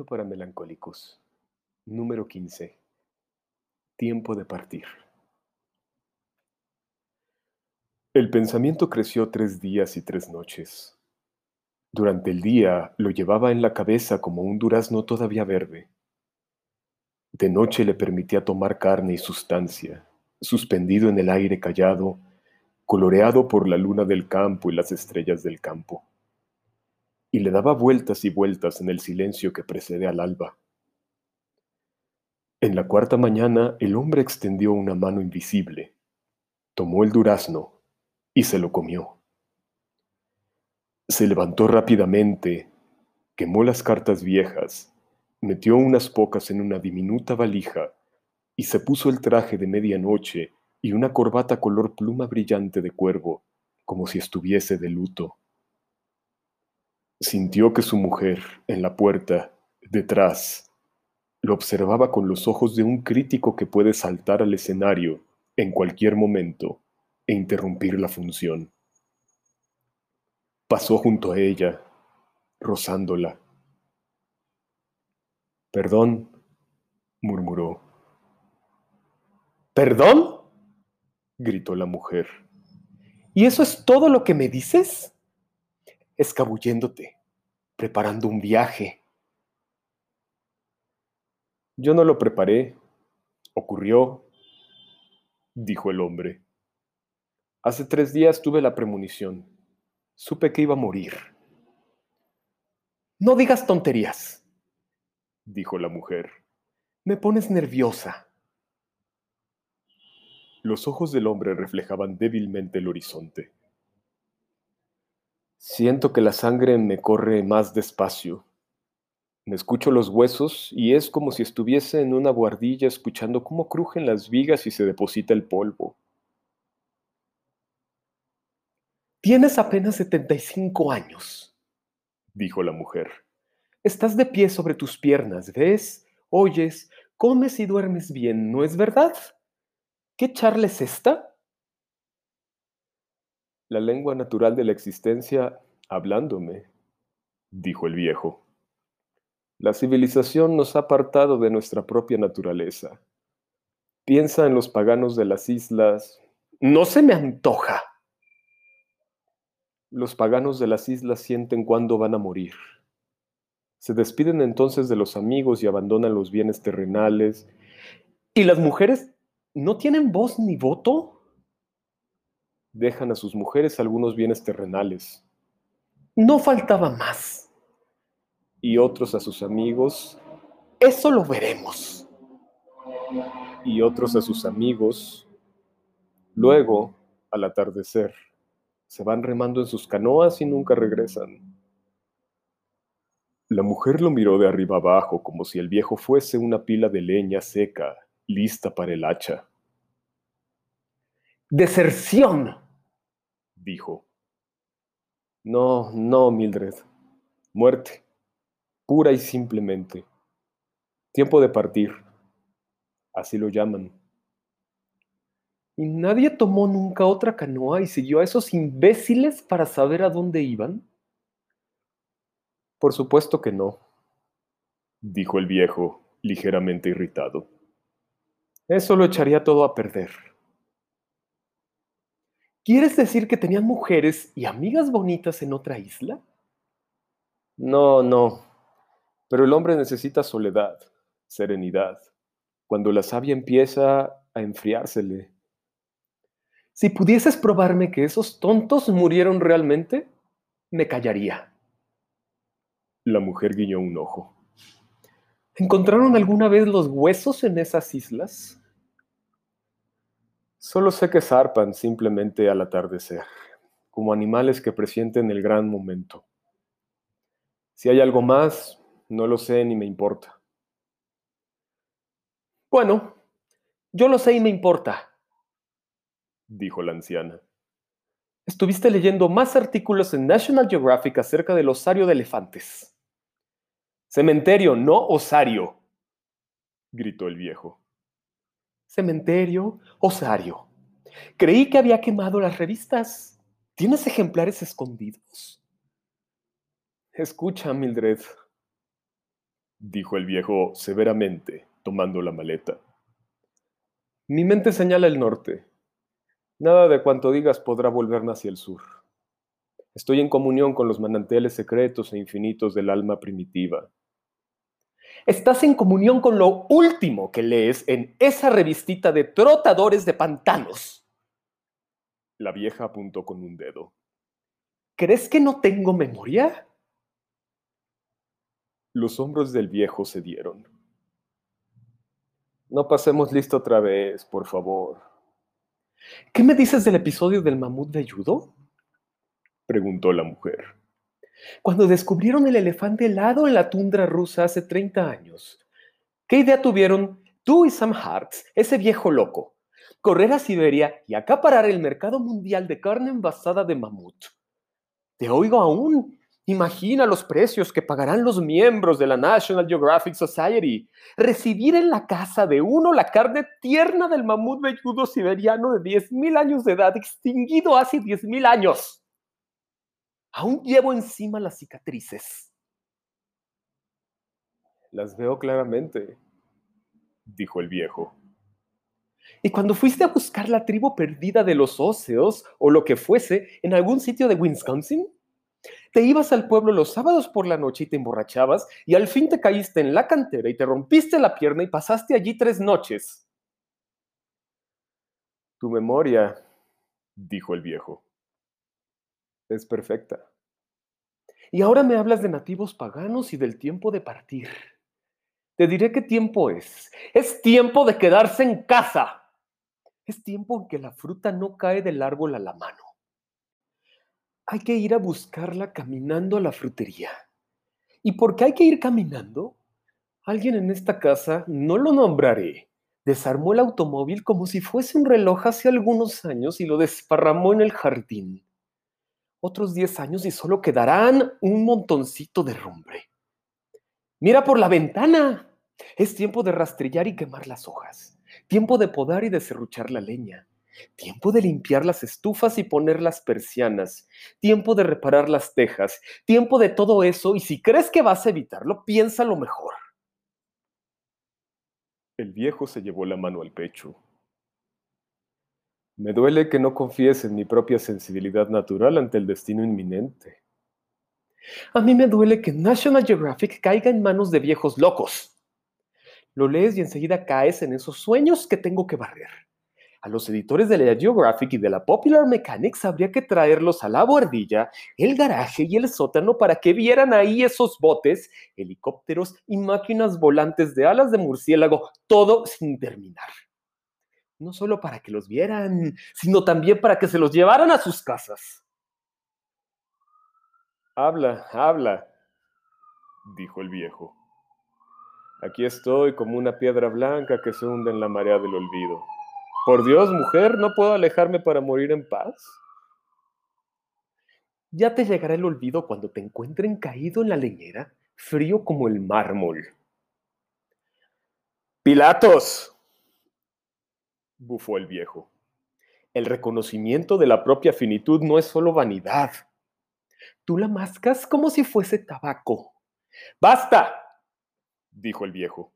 Para melancólicos. Número 15. Tiempo de partir. El pensamiento creció tres días y tres noches. Durante el día lo llevaba en la cabeza como un durazno todavía verde. De noche le permitía tomar carne y sustancia, suspendido en el aire callado, coloreado por la luna del campo y las estrellas del campo y le daba vueltas y vueltas en el silencio que precede al alba. En la cuarta mañana el hombre extendió una mano invisible, tomó el durazno y se lo comió. Se levantó rápidamente, quemó las cartas viejas, metió unas pocas en una diminuta valija y se puso el traje de medianoche y una corbata color pluma brillante de cuervo, como si estuviese de luto. Sintió que su mujer, en la puerta, detrás, lo observaba con los ojos de un crítico que puede saltar al escenario en cualquier momento e interrumpir la función. Pasó junto a ella, rozándola. Perdón, murmuró. ¿Perdón? gritó la mujer. ¿Y eso es todo lo que me dices? Escabulléndote, preparando un viaje. Yo no lo preparé, ocurrió, dijo el hombre. Hace tres días tuve la premonición. Supe que iba a morir. No digas tonterías, dijo la mujer. Me pones nerviosa. Los ojos del hombre reflejaban débilmente el horizonte. Siento que la sangre me corre más despacio. Me escucho los huesos y es como si estuviese en una buhardilla escuchando cómo crujen las vigas y se deposita el polvo. Tienes apenas 75 años, dijo la mujer. Estás de pie sobre tus piernas, ves, oyes, comes y duermes bien, ¿no es verdad? ¿Qué charla es esta? La lengua natural de la existencia hablándome, dijo el viejo. La civilización nos ha apartado de nuestra propia naturaleza. Piensa en los paganos de las islas. No se me antoja. Los paganos de las islas sienten cuándo van a morir. Se despiden entonces de los amigos y abandonan los bienes terrenales. ¿Y las mujeres no tienen voz ni voto? Dejan a sus mujeres algunos bienes terrenales. No faltaba más. Y otros a sus amigos. Eso lo veremos. Y otros a sus amigos. Luego, al atardecer, se van remando en sus canoas y nunca regresan. La mujer lo miró de arriba abajo como si el viejo fuese una pila de leña seca, lista para el hacha. Deserción, dijo. No, no, Mildred. Muerte. Pura y simplemente. Tiempo de partir. Así lo llaman. ¿Y nadie tomó nunca otra canoa y siguió a esos imbéciles para saber a dónde iban? Por supuesto que no, dijo el viejo, ligeramente irritado. Eso lo echaría todo a perder. ¿Quieres decir que tenían mujeres y amigas bonitas en otra isla? No, no. Pero el hombre necesita soledad, serenidad, cuando la savia empieza a enfriársele. Si pudieses probarme que esos tontos murieron realmente, me callaría. La mujer guiñó un ojo. ¿Encontraron alguna vez los huesos en esas islas? Solo sé que zarpan simplemente al atardecer, como animales que presienten el gran momento. Si hay algo más, no lo sé ni me importa. Bueno, yo lo sé y me importa, dijo la anciana. Estuviste leyendo más artículos en National Geographic acerca del osario de elefantes. Cementerio, no osario, gritó el viejo cementerio, osario. Creí que había quemado las revistas. ¿Tienes ejemplares escondidos? Escucha, Mildred, dijo el viejo severamente, tomando la maleta. Mi mente señala el norte. Nada de cuanto digas podrá volverme hacia el sur. Estoy en comunión con los manantiales secretos e infinitos del alma primitiva. Estás en comunión con lo último que lees en esa revistita de trotadores de pantanos. La vieja apuntó con un dedo. ¿Crees que no tengo memoria? Los hombros del viejo se dieron. No pasemos listo otra vez, por favor. ¿Qué me dices del episodio del mamut de judo? preguntó la mujer. Cuando descubrieron el elefante helado en la tundra rusa hace 30 años, ¿qué idea tuvieron tú y Sam Hartz, ese viejo loco? Correr a Siberia y acaparar el mercado mundial de carne envasada de mamut. Te oigo aún. Imagina los precios que pagarán los miembros de la National Geographic Society. Recibir en la casa de uno la carne tierna del mamut velludo siberiano de 10.000 años de edad, extinguido hace 10.000 años. Aún llevo encima las cicatrices. Las veo claramente, dijo el viejo. Y cuando fuiste a buscar la tribu perdida de los óseos o lo que fuese en algún sitio de Wisconsin, te ibas al pueblo los sábados por la noche y te emborrachabas y al fin te caíste en la cantera y te rompiste la pierna y pasaste allí tres noches. Tu memoria, dijo el viejo es perfecta. Y ahora me hablas de nativos paganos y del tiempo de partir. Te diré qué tiempo es. Es tiempo de quedarse en casa. Es tiempo en que la fruta no cae del árbol a la mano. Hay que ir a buscarla caminando a la frutería. ¿Y por qué hay que ir caminando? Alguien en esta casa, no lo nombraré, desarmó el automóvil como si fuese un reloj hace algunos años y lo desparramó en el jardín otros 10 años y solo quedarán un montoncito de rumbre. Mira por la ventana. Es tiempo de rastrillar y quemar las hojas. Tiempo de podar y de serruchar la leña. Tiempo de limpiar las estufas y poner las persianas. Tiempo de reparar las tejas. Tiempo de todo eso y si crees que vas a evitarlo, piénsalo mejor. El viejo se llevó la mano al pecho me duele que no confíes en mi propia sensibilidad natural ante el destino inminente. A mí me duele que National Geographic caiga en manos de viejos locos. Lo lees y enseguida caes en esos sueños que tengo que barrer. A los editores de la Geographic y de la Popular Mechanics habría que traerlos a la bordilla, el garaje y el sótano para que vieran ahí esos botes, helicópteros y máquinas volantes de alas de murciélago, todo sin terminar no solo para que los vieran, sino también para que se los llevaran a sus casas. Habla, habla, dijo el viejo. Aquí estoy como una piedra blanca que se hunde en la marea del olvido. Por Dios, mujer, ¿no puedo alejarme para morir en paz? Ya te llegará el olvido cuando te encuentren caído en la leñera, frío como el mármol. Pilatos, bufó el viejo. El reconocimiento de la propia finitud no es solo vanidad. Tú la mascas como si fuese tabaco. ¡Basta! dijo el viejo.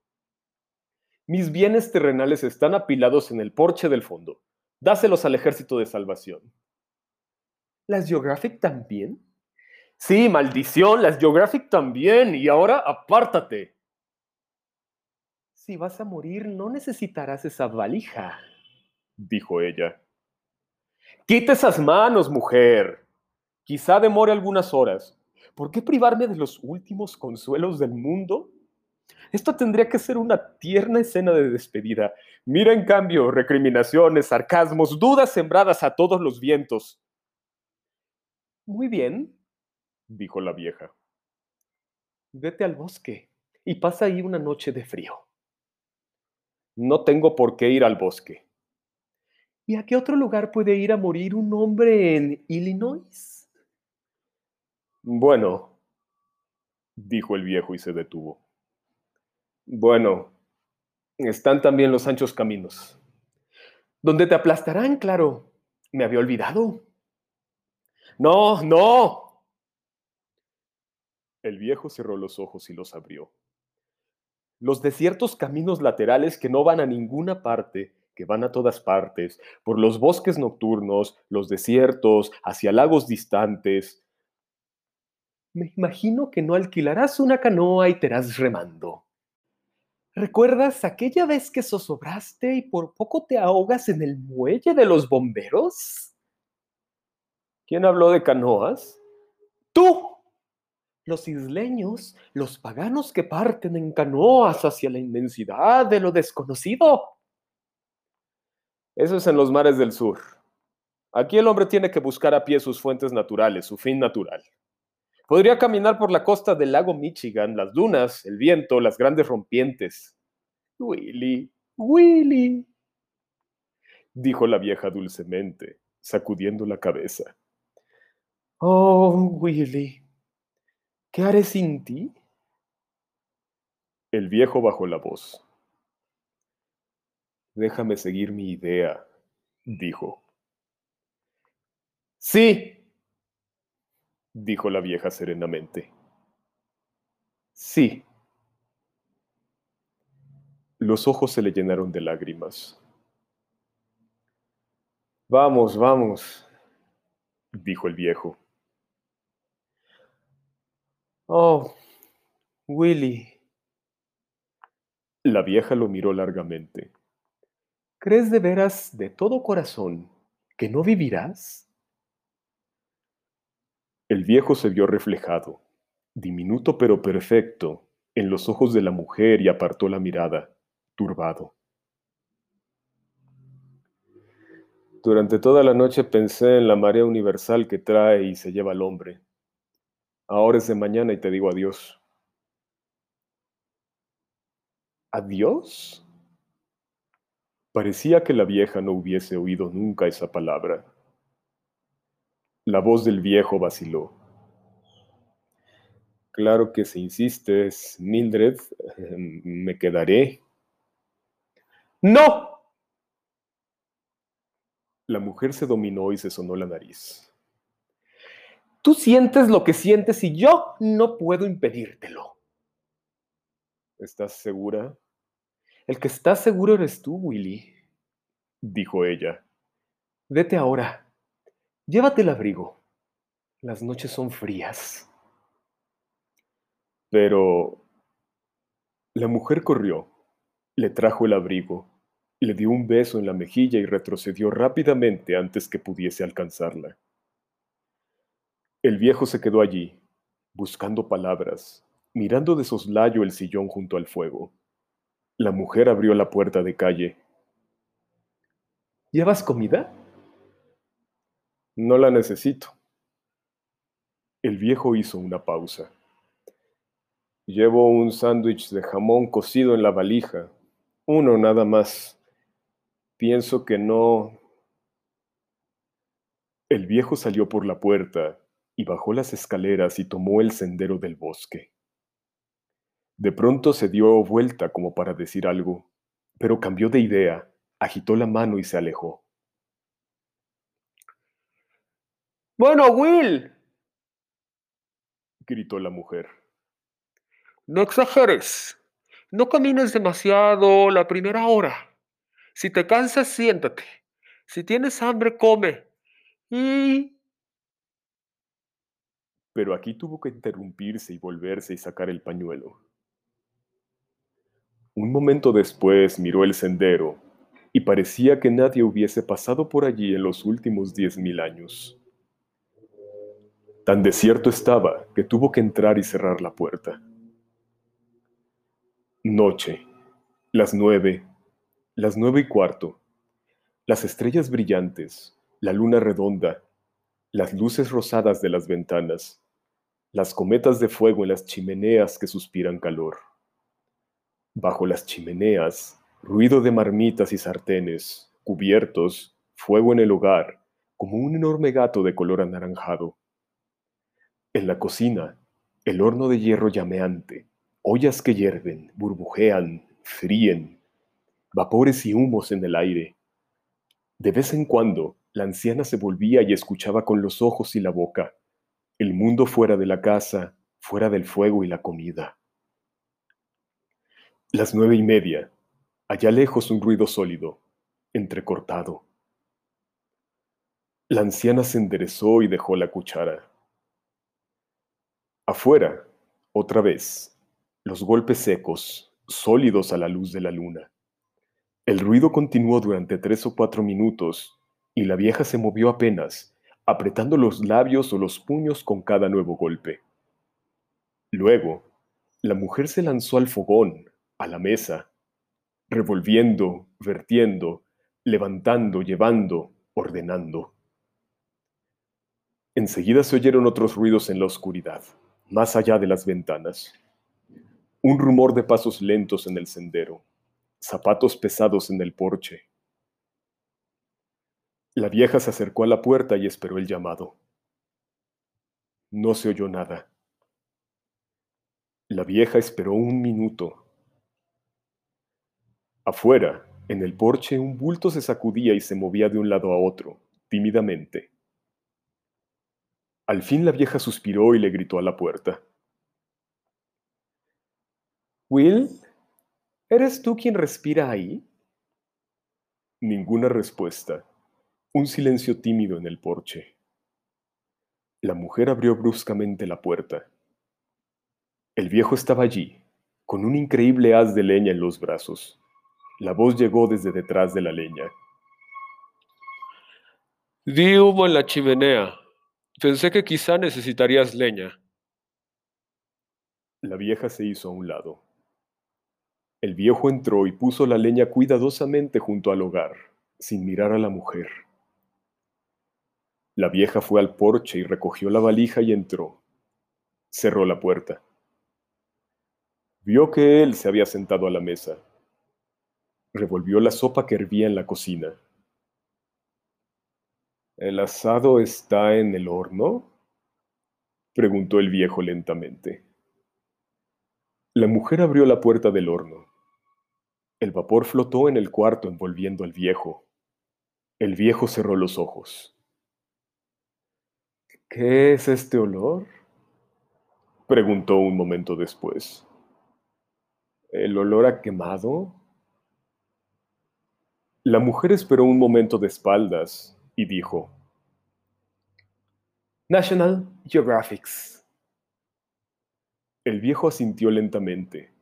Mis bienes terrenales están apilados en el porche del fondo. Dáselos al ejército de salvación. ¿Las Geographic también? Sí, maldición, las Geographic también. Y ahora apártate. Si vas a morir, no necesitarás esa valija dijo ella. Quita esas manos, mujer. Quizá demore algunas horas. ¿Por qué privarme de los últimos consuelos del mundo? Esto tendría que ser una tierna escena de despedida. Mira, en cambio, recriminaciones, sarcasmos, dudas sembradas a todos los vientos. Muy bien, dijo la vieja. Vete al bosque y pasa ahí una noche de frío. No tengo por qué ir al bosque. ¿Y a qué otro lugar puede ir a morir un hombre en Illinois? Bueno, dijo el viejo y se detuvo. Bueno, están también los anchos caminos. Donde te aplastarán, claro. Me había olvidado. No, no. El viejo cerró los ojos y los abrió. Los desiertos caminos laterales que no van a ninguna parte, que van a todas partes, por los bosques nocturnos, los desiertos, hacia lagos distantes. Me imagino que no alquilarás una canoa y te irás remando. ¿Recuerdas aquella vez que zozobraste y por poco te ahogas en el muelle de los bomberos? ¿Quién habló de canoas? ¡Tú! Los isleños, los paganos que parten en canoas hacia la inmensidad de lo desconocido. Eso es en los mares del sur. Aquí el hombre tiene que buscar a pie sus fuentes naturales, su fin natural. Podría caminar por la costa del lago Michigan, las dunas, el viento, las grandes rompientes. Willy, Willy, dijo la vieja dulcemente, sacudiendo la cabeza. Oh, Willy, ¿qué haré sin ti? El viejo bajó la voz. Déjame seguir mi idea, dijo. Sí, dijo la vieja serenamente. Sí. Los ojos se le llenaron de lágrimas. Vamos, vamos, dijo el viejo. Oh, Willy. La vieja lo miró largamente. ¿Crees de veras, de todo corazón, que no vivirás? El viejo se vio reflejado, diminuto pero perfecto, en los ojos de la mujer y apartó la mirada, turbado. Durante toda la noche pensé en la marea universal que trae y se lleva al hombre. Ahora es de mañana y te digo adiós. ¿Adiós? Parecía que la vieja no hubiese oído nunca esa palabra. La voz del viejo vaciló. Claro que si insistes, Mildred, me quedaré. ¡No! La mujer se dominó y se sonó la nariz. Tú sientes lo que sientes y yo no puedo impedírtelo. ¿Estás segura? El que está seguro eres tú, Willy, dijo ella. Vete ahora. Llévate el abrigo. Las noches son frías. Pero la mujer corrió, le trajo el abrigo, le dio un beso en la mejilla y retrocedió rápidamente antes que pudiese alcanzarla. El viejo se quedó allí, buscando palabras, mirando de soslayo el sillón junto al fuego. La mujer abrió la puerta de calle. ¿Llevas comida? No la necesito. El viejo hizo una pausa. Llevo un sándwich de jamón cocido en la valija. Uno nada más. Pienso que no... El viejo salió por la puerta y bajó las escaleras y tomó el sendero del bosque. De pronto se dio vuelta como para decir algo, pero cambió de idea, agitó la mano y se alejó. Bueno, Will, gritó la mujer. No exageres. No camines demasiado la primera hora. Si te cansas, siéntate. Si tienes hambre, come. Y... Pero aquí tuvo que interrumpirse y volverse y sacar el pañuelo. Un momento después miró el sendero y parecía que nadie hubiese pasado por allí en los últimos diez mil años. Tan desierto estaba que tuvo que entrar y cerrar la puerta. Noche, las nueve, las nueve y cuarto, las estrellas brillantes, la luna redonda, las luces rosadas de las ventanas, las cometas de fuego en las chimeneas que suspiran calor. Bajo las chimeneas, ruido de marmitas y sartenes, cubiertos, fuego en el hogar, como un enorme gato de color anaranjado en la cocina, el horno de hierro llameante, ollas que hierven, burbujean, fríen, vapores y humos en el aire. De vez en cuando, la anciana se volvía y escuchaba con los ojos y la boca, el mundo fuera de la casa, fuera del fuego y la comida. Las nueve y media. Allá lejos un ruido sólido, entrecortado. La anciana se enderezó y dejó la cuchara. Afuera, otra vez, los golpes secos, sólidos a la luz de la luna. El ruido continuó durante tres o cuatro minutos y la vieja se movió apenas, apretando los labios o los puños con cada nuevo golpe. Luego, la mujer se lanzó al fogón, a la mesa, revolviendo, vertiendo, levantando, llevando, ordenando. Enseguida se oyeron otros ruidos en la oscuridad, más allá de las ventanas. Un rumor de pasos lentos en el sendero, zapatos pesados en el porche. La vieja se acercó a la puerta y esperó el llamado. No se oyó nada. La vieja esperó un minuto. Afuera, en el porche, un bulto se sacudía y se movía de un lado a otro, tímidamente. Al fin la vieja suspiró y le gritó a la puerta. Will, ¿eres tú quien respira ahí? Ninguna respuesta. Un silencio tímido en el porche. La mujer abrió bruscamente la puerta. El viejo estaba allí, con un increíble haz de leña en los brazos. La voz llegó desde detrás de la leña. Di humo en la chimenea. Pensé que quizá necesitarías leña. La vieja se hizo a un lado. El viejo entró y puso la leña cuidadosamente junto al hogar, sin mirar a la mujer. La vieja fue al porche y recogió la valija y entró. Cerró la puerta. Vio que él se había sentado a la mesa. Revolvió la sopa que hervía en la cocina. ¿El asado está en el horno? preguntó el viejo lentamente. La mujer abrió la puerta del horno. El vapor flotó en el cuarto envolviendo al viejo. El viejo cerró los ojos. ¿Qué es este olor? preguntó un momento después. ¿El olor a quemado? La mujer esperó un momento de espaldas y dijo, National Geographic. El viejo asintió lentamente,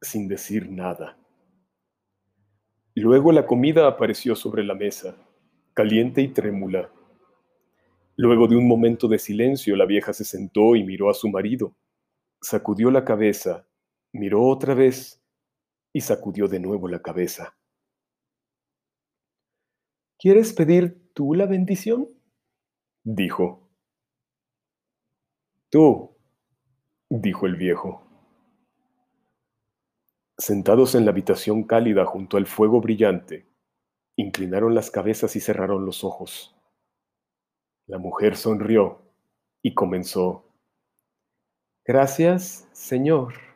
sin decir nada. Luego la comida apareció sobre la mesa, caliente y trémula. Luego de un momento de silencio, la vieja se sentó y miró a su marido. Sacudió la cabeza miró otra vez y sacudió de nuevo la cabeza. ¿Quieres pedir tú la bendición? dijo. Tú, dijo el viejo. Sentados en la habitación cálida junto al fuego brillante, inclinaron las cabezas y cerraron los ojos. La mujer sonrió y comenzó. Gracias, Señor